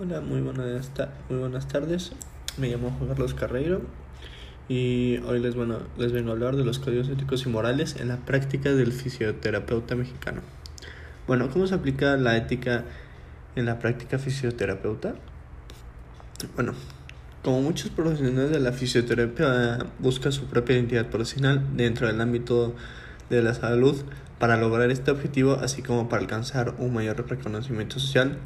Hola, muy buenas, muy buenas tardes. Me llamo Juan Carlos Carreiro y hoy les, bueno, les vengo a hablar de los códigos éticos y morales en la práctica del fisioterapeuta mexicano. Bueno, ¿cómo se aplica la ética en la práctica fisioterapeuta? Bueno, como muchos profesionales de la fisioterapia buscan su propia identidad profesional dentro del ámbito de la salud, para lograr este objetivo, así como para alcanzar un mayor reconocimiento social,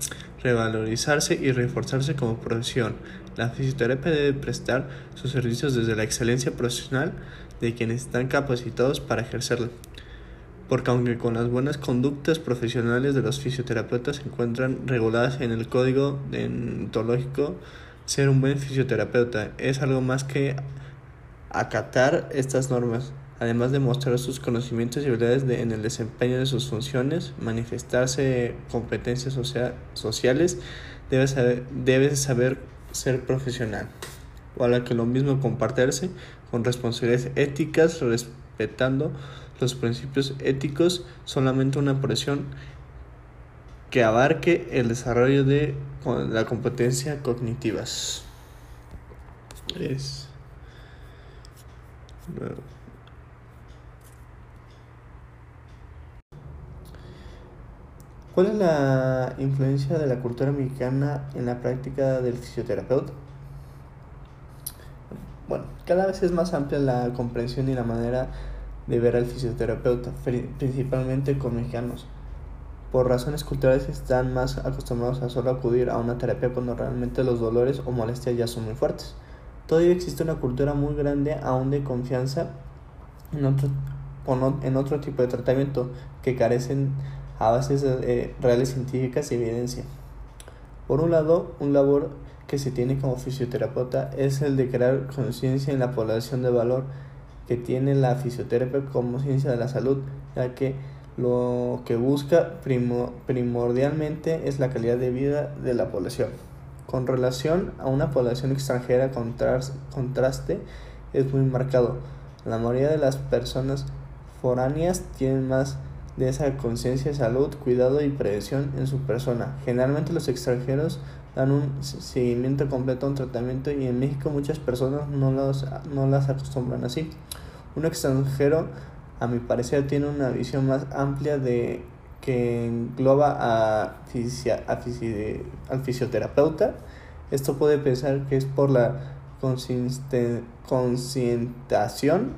revalorizarse y reforzarse como profesión, la fisioterapia debe prestar sus servicios desde la excelencia profesional de quienes están capacitados para ejercerla. Porque aunque con las buenas conductas profesionales de los fisioterapeutas se encuentran reguladas en el código deontológico, ser un buen fisioterapeuta es algo más que acatar estas normas además de mostrar sus conocimientos y habilidades en el desempeño de sus funciones, manifestarse competencias sociales, debe saber, ser profesional. O a que lo mismo compartirse con responsabilidades éticas, respetando los principios éticos, solamente una presión que abarque el desarrollo de la competencia cognitivas. Es. ¿Cuál es la influencia de la cultura mexicana en la práctica del fisioterapeuta? Bueno, cada vez es más amplia la comprensión y la manera de ver al fisioterapeuta, principalmente con mexicanos. Por razones culturales están más acostumbrados a solo acudir a una terapia cuando realmente los dolores o molestias ya son muy fuertes. Todavía existe una cultura muy grande aún de confianza en otro, en otro tipo de tratamiento que carecen a bases eh, reales científicas y evidencia. Por un lado, un labor que se tiene como fisioterapeuta es el de crear conciencia en la población de valor que tiene la fisioterapia como ciencia de la salud, ya que lo que busca primordialmente es la calidad de vida de la población. Con relación a una población extranjera, contraste es muy marcado. La mayoría de las personas foráneas tienen más de esa conciencia salud, cuidado y prevención en su persona. Generalmente los extranjeros dan un seguimiento completo a un tratamiento y en México muchas personas no, los, no las acostumbran así. Un extranjero, a mi parecer, tiene una visión más amplia de que engloba a, al fisioterapeuta. Esto puede pensar que es por la concientación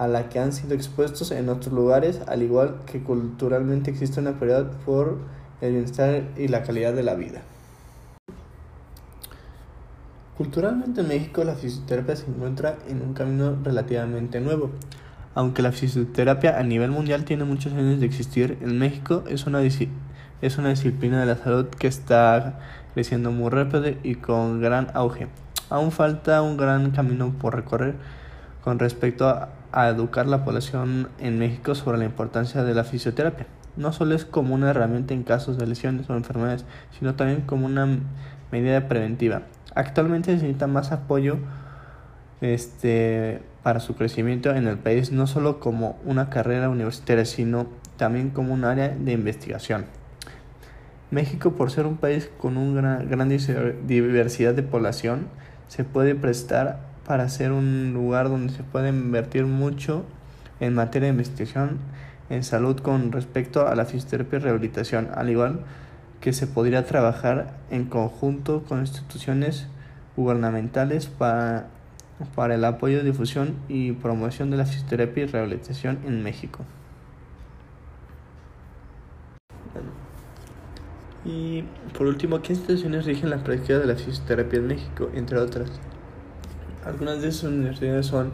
a la que han sido expuestos en otros lugares, al igual que culturalmente existe una prioridad por el bienestar y la calidad de la vida. Culturalmente en México la fisioterapia se encuentra en un camino relativamente nuevo. Aunque la fisioterapia a nivel mundial tiene muchos años de existir, en México es una, es una disciplina de la salud que está creciendo muy rápido y con gran auge. Aún falta un gran camino por recorrer con respecto a, a educar la población en México sobre la importancia de la fisioterapia. No solo es como una herramienta en casos de lesiones o enfermedades, sino también como una medida preventiva. Actualmente necesita más apoyo este, para su crecimiento en el país, no solo como una carrera universitaria, sino también como un área de investigación. México, por ser un país con una gran diversidad de población, se puede prestar para ser un lugar donde se puede invertir mucho en materia de investigación en salud con respecto a la fisioterapia y rehabilitación, al igual que se podría trabajar en conjunto con instituciones gubernamentales para, para el apoyo, difusión y promoción de la fisioterapia y rehabilitación en México. Y por último, ¿qué instituciones rigen la práctica de la fisioterapia en México, entre otras? Algunas de esas universidades son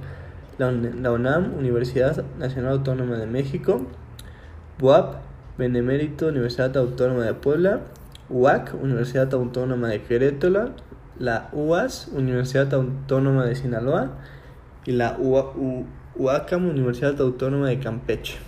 la UNAM, Universidad Nacional Autónoma de México, BUAP, Benemérito, Universidad Autónoma de Puebla, UAC, Universidad Autónoma de Querétaro, la UAS, Universidad Autónoma de Sinaloa, y la UACAM, Universidad Autónoma de Campeche.